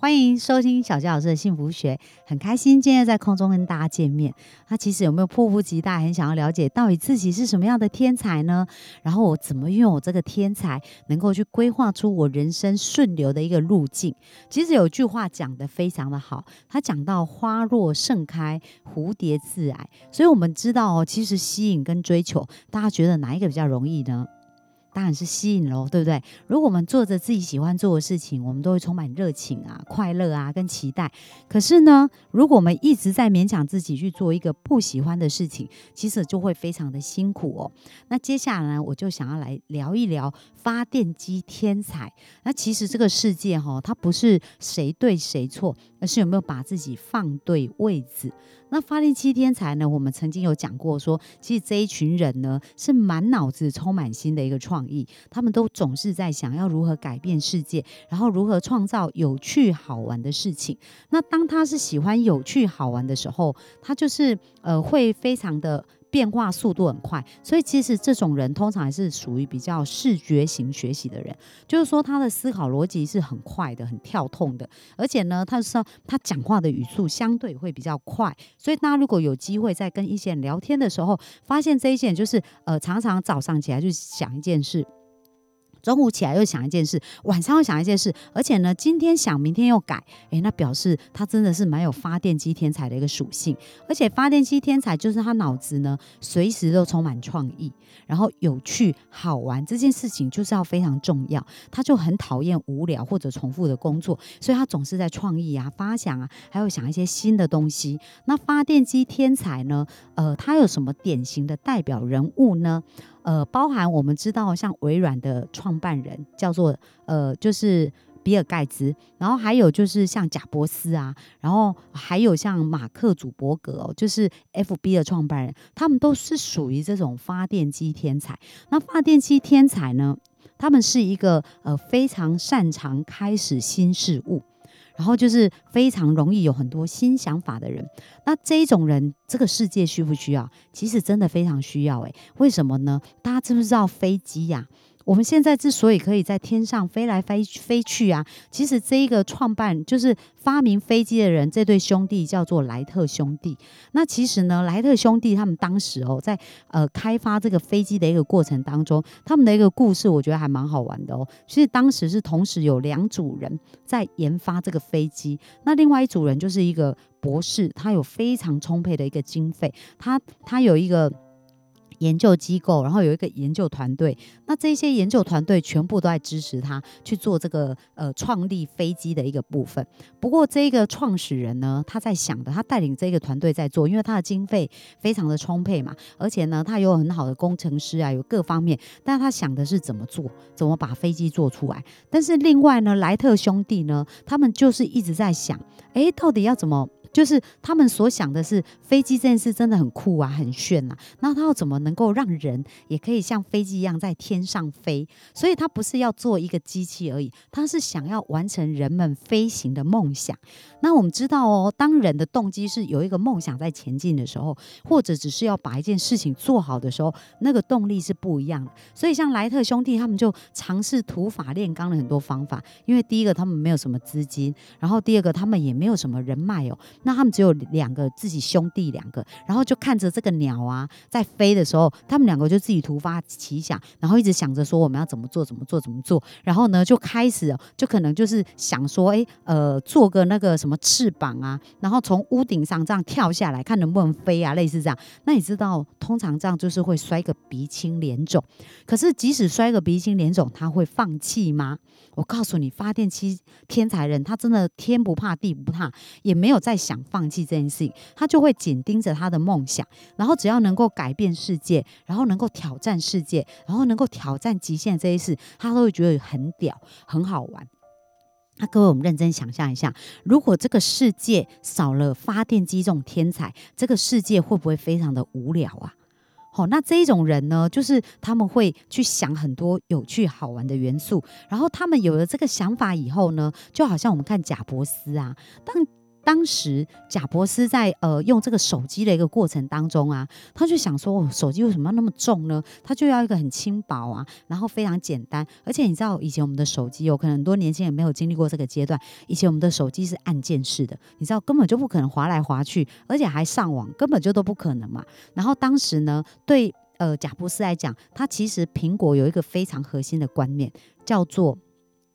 欢迎收听小佳老师的幸福学，很开心今天在空中跟大家见面。那其实有没有迫不及待，很想要了解到底自己是什么样的天才呢？然后我怎么拥有这个天才，能够去规划出我人生顺流的一个路径？其实有句话讲得非常的好，他讲到花若盛开，蝴蝶自来。所以我们知道哦，其实吸引跟追求，大家觉得哪一个比较容易呢？当然是吸引喽，对不对？如果我们做着自己喜欢做的事情，我们都会充满热情啊、快乐啊、跟期待。可是呢，如果我们一直在勉强自己去做一个不喜欢的事情，其实就会非常的辛苦哦。那接下来呢，我就想要来聊一聊发电机天才。那其实这个世界哈，它不是谁对谁错，而是有没有把自己放对位置。那发令七天才呢？我们曾经有讲过，说其实这一群人呢，是满脑子充满新的一个创意，他们都总是在想要如何改变世界，然后如何创造有趣好玩的事情。那当他是喜欢有趣好玩的时候，他就是呃会非常的。变化速度很快，所以其实这种人通常还是属于比较视觉型学习的人，就是说他的思考逻辑是很快的、很跳痛的，而且呢，他是他讲话的语速相对会比较快，所以大家如果有机会在跟一些人聊天的时候，发现这一些人就是呃常常早上起来就想一件事。中午起来又想一件事，晚上又想一件事，而且呢，今天想，明天又改，诶，那表示他真的是蛮有发电机天才的一个属性。而且发电机天才就是他脑子呢，随时都充满创意，然后有趣好玩这件事情就是要非常重要。他就很讨厌无聊或者重复的工作，所以他总是在创意啊、发想啊，还有想一些新的东西。那发电机天才呢？呃，他有什么典型的代表人物呢？呃，包含我们知道，像微软的创办人叫做呃，就是比尔盖茨，然后还有就是像贾伯斯啊，然后还有像马克祖伯格哦，就是 F B 的创办人，他们都是属于这种发电机天才。那发电机天才呢，他们是一个呃非常擅长开始新事物。然后就是非常容易有很多新想法的人，那这一种人，这个世界需不需要？其实真的非常需要诶，为什么呢？大家知不知道飞机呀？我们现在之所以可以在天上飞来飞飞去啊，其实这一个创办就是发明飞机的人，这对兄弟叫做莱特兄弟。那其实呢，莱特兄弟他们当时哦，在呃开发这个飞机的一个过程当中，他们的一个故事，我觉得还蛮好玩的哦。其实当时是同时有两组人在研发这个飞机，那另外一组人就是一个博士，他有非常充沛的一个经费，他他有一个。研究机构，然后有一个研究团队，那这些研究团队全部都在支持他去做这个呃创立飞机的一个部分。不过这个创始人呢，他在想的，他带领这个团队在做，因为他的经费非常的充沛嘛，而且呢，他有很好的工程师啊，有各方面，但他想的是怎么做，怎么把飞机做出来。但是另外呢，莱特兄弟呢，他们就是一直在想，哎，到底要怎么？就是他们所想的是飞机这件事真的很酷啊，很炫呐。那他要怎么能够让人也可以像飞机一样在天上飞？所以他不是要做一个机器而已，他是想要完成人们飞行的梦想。那我们知道哦，当人的动机是有一个梦想在前进的时候，或者只是要把一件事情做好的时候，那个动力是不一样的。所以像莱特兄弟他们就尝试土法炼钢的很多方法，因为第一个他们没有什么资金，然后第二个他们也没有什么人脉哦。那他们只有两个自己兄弟两个，然后就看着这个鸟啊在飞的时候，他们两个就自己突发奇想，然后一直想着说我们要怎么做怎么做怎么做，然后呢就开始就可能就是想说，哎呃做个那个什么翅膀啊，然后从屋顶上这样跳下来看能不能飞啊，类似这样。那你知道通常这样就是会摔个鼻青脸肿，可是即使摔个鼻青脸肿，他会放弃吗？我告诉你，发电机天才人他真的天不怕地不怕，也没有在。想放弃这件事情，他就会紧盯着他的梦想，然后只要能够改变世界，然后能够挑战世界，然后能够挑战极限这些事，他都会觉得很屌、很好玩。那各位，我们认真想象一下，如果这个世界少了发电机这种天才，这个世界会不会非常的无聊啊？好，那这一种人呢，就是他们会去想很多有趣好玩的元素，然后他们有了这个想法以后呢，就好像我们看贾伯斯啊，当。当时贾伯斯在呃用这个手机的一个过程当中啊，他就想说，哦，手机为什么要那么重呢？他就要一个很轻薄啊，然后非常简单。而且你知道，以前我们的手机有可能很多年轻人没有经历过这个阶段。以前我们的手机是按键式的，你知道根本就不可能滑来滑去，而且还上网，根本就都不可能嘛。然后当时呢，对呃贾伯斯来讲，他其实苹果有一个非常核心的观念，叫做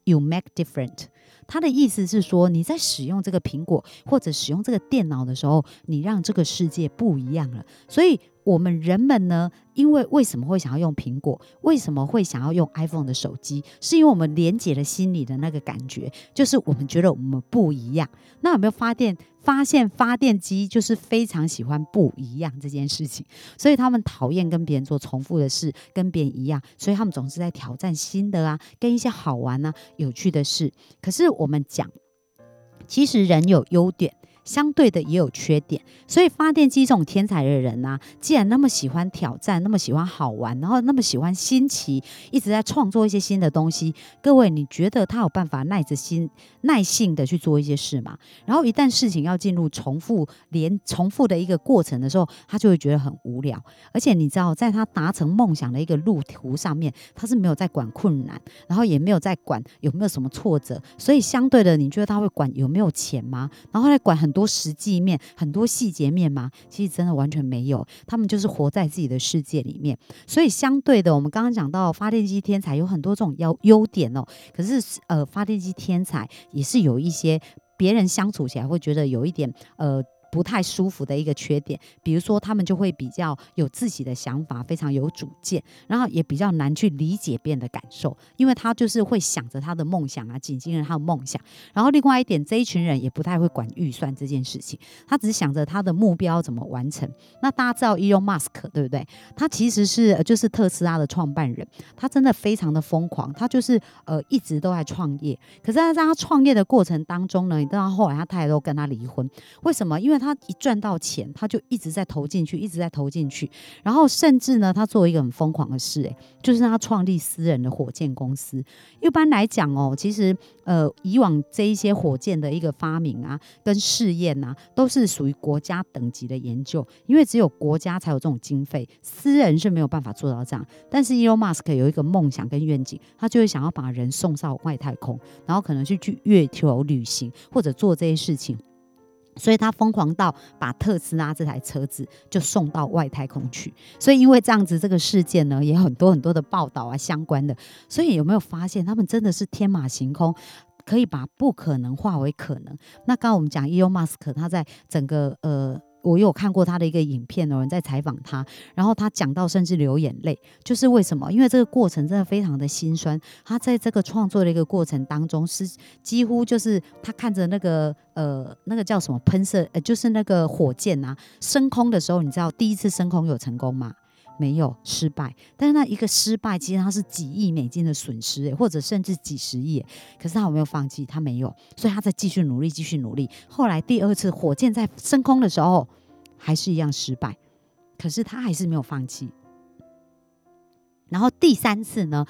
“You make different”。他的意思是说，你在使用这个苹果或者使用这个电脑的时候，你让这个世界不一样了。所以，我们人们呢？因为为什么会想要用苹果？为什么会想要用 iPhone 的手机？是因为我们连接了心里的那个感觉，就是我们觉得我们不一样。那有没有发电？发现发电机就是非常喜欢不一样这件事情，所以他们讨厌跟别人做重复的事，跟别人一样，所以他们总是在挑战新的啊，跟一些好玩啊、有趣的事。可是我们讲，其实人有优点。相对的也有缺点，所以发电机这种天才的人呢，既然那么喜欢挑战，那么喜欢好玩，然后那么喜欢新奇，一直在创作一些新的东西。各位，你觉得他有办法耐着心、耐性的去做一些事吗？然后一旦事情要进入重复、连重复的一个过程的时候，他就会觉得很无聊。而且你知道，在他达成梦想的一个路途上面，他是没有在管困难，然后也没有在管有没有什么挫折。所以相对的，你觉得他会管有没有钱吗？然后来管很。多实际面很多细节面吗？其实真的完全没有，他们就是活在自己的世界里面。所以相对的，我们刚刚讲到发电机天才有很多这种优优点哦。可是呃，发电机天才也是有一些别人相处起来会觉得有一点呃。不太舒服的一个缺点，比如说他们就会比较有自己的想法，非常有主见，然后也比较难去理解别人的感受，因为他就是会想着他的梦想啊，紧盯着他的梦想。然后另外一点，这一群人也不太会管预算这件事情，他只想着他的目标怎么完成。那大家知道 Elon Musk 对不对？他其实是就是特斯拉的创办人，他真的非常的疯狂，他就是呃一直都在创业。可是他在他创业的过程当中呢，你知道后来他太太都跟他离婚，为什么？因为他他一赚到钱，他就一直在投进去，一直在投进去。然后甚至呢，他做一个很疯狂的事，诶，就是他创立私人的火箭公司。一般来讲哦，其实呃，以往这一些火箭的一个发明啊，跟试验呐，都是属于国家等级的研究，因为只有国家才有这种经费，私人是没有办法做到这样。但是 Elon Musk 有一个梦想跟愿景，他就是想要把人送上外太空，然后可能去去月球旅行，或者做这些事情。所以他疯狂到把特斯拉这台车子就送到外太空去。所以因为这样子这个事件呢，也很多很多的报道啊相关的。所以有没有发现他们真的是天马行空，可以把不可能化为可能？那刚刚我们讲 Elon Musk，他在整个呃。我有看过他的一个影片，有人在采访他，然后他讲到甚至流眼泪，就是为什么？因为这个过程真的非常的心酸。他在这个创作的一个过程当中，是几乎就是他看着那个呃那个叫什么喷射，呃就是那个火箭啊升空的时候，你知道第一次升空有成功吗？没有失败。但是那一个失败，其实他是几亿美金的损失，或者甚至几十亿。可是他有没有放弃？他没有，所以他在继续努力，继续努力。后来第二次火箭在升空的时候。还是一样失败，可是他还是没有放弃。然后第三次呢？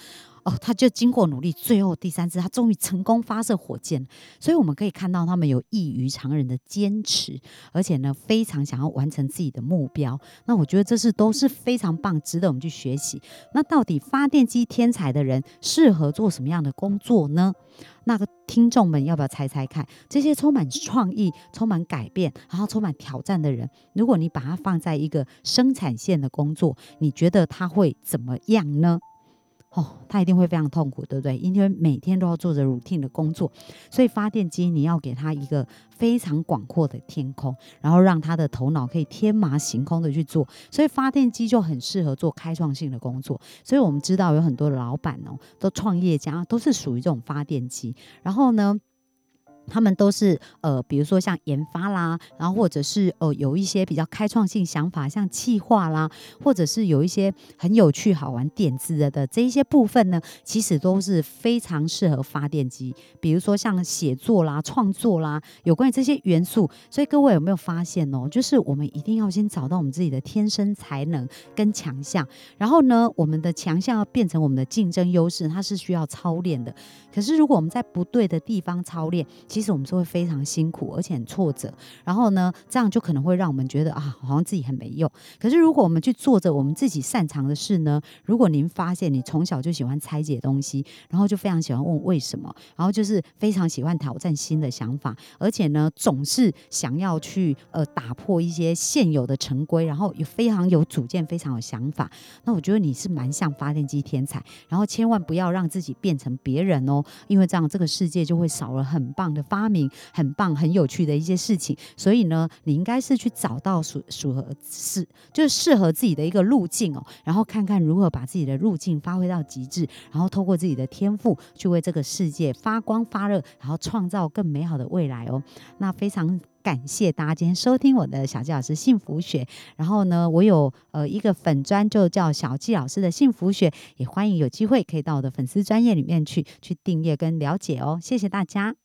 哦，他就经过努力，最后第三次他终于成功发射火箭。所以我们可以看到他们有异于常人的坚持，而且呢非常想要完成自己的目标。那我觉得这是都是非常棒，值得我们去学习。那到底发电机天才的人适合做什么样的工作呢？那个听众们要不要猜猜看？这些充满创意、充满改变、然后充满挑战的人，如果你把它放在一个生产线的工作，你觉得他会怎么样呢？哦，他一定会非常痛苦，对不对？因为每天都要做着 routine 的工作，所以发电机你要给他一个非常广阔的天空，然后让他的头脑可以天马行空的去做。所以发电机就很适合做开创性的工作。所以我们知道有很多老板哦，都创业家都是属于这种发电机。然后呢？他们都是呃，比如说像研发啦，然后或者是呃有一些比较开创性想法，像企划啦，或者是有一些很有趣好玩点子的的这一些部分呢，其实都是非常适合发电机。比如说像写作啦、创作啦，有关于这些元素。所以各位有没有发现哦？就是我们一定要先找到我们自己的天生才能跟强项，然后呢，我们的强项要变成我们的竞争优势，它是需要操练的。可是如果我们在不对的地方操练，其实我们是会非常辛苦，而且很挫折。然后呢，这样就可能会让我们觉得啊，好像自己很没用。可是如果我们去做着我们自己擅长的事呢？如果您发现你从小就喜欢拆解东西，然后就非常喜欢问为什么，然后就是非常喜欢挑战新的想法，而且呢，总是想要去呃打破一些现有的成规，然后也非常有主见，非常有想法。那我觉得你是蛮像发电机天才。然后千万不要让自己变成别人哦，因为这样这个世界就会少了很棒的。发明很棒、很有趣的一些事情，所以呢，你应该是去找到属属合适，就是适合自己的一个路径哦，然后看看如何把自己的路径发挥到极致，然后透过自己的天赋去为这个世界发光发热，然后创造更美好的未来哦。那非常感谢大家今天收听我的小纪老师幸福学，然后呢，我有呃一个粉专就叫小纪老师的幸福学，也欢迎有机会可以到我的粉丝专业里面去去订阅跟了解哦。谢谢大家。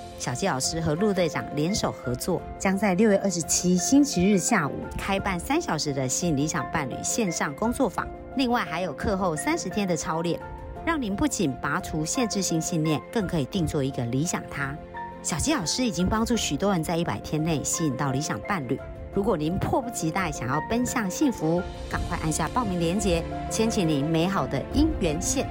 小纪老师和陆队长联手合作，将在六月二十七星期日下午开办三小时的吸引理想伴侣线上工作坊。另外还有课后三十天的操练，让您不仅拔除限制性信念，更可以定做一个理想他。小纪老师已经帮助许多人在一百天内吸引到理想伴侣。如果您迫不及待想要奔向幸福，赶快按下报名链接，牵起您美好的姻缘线。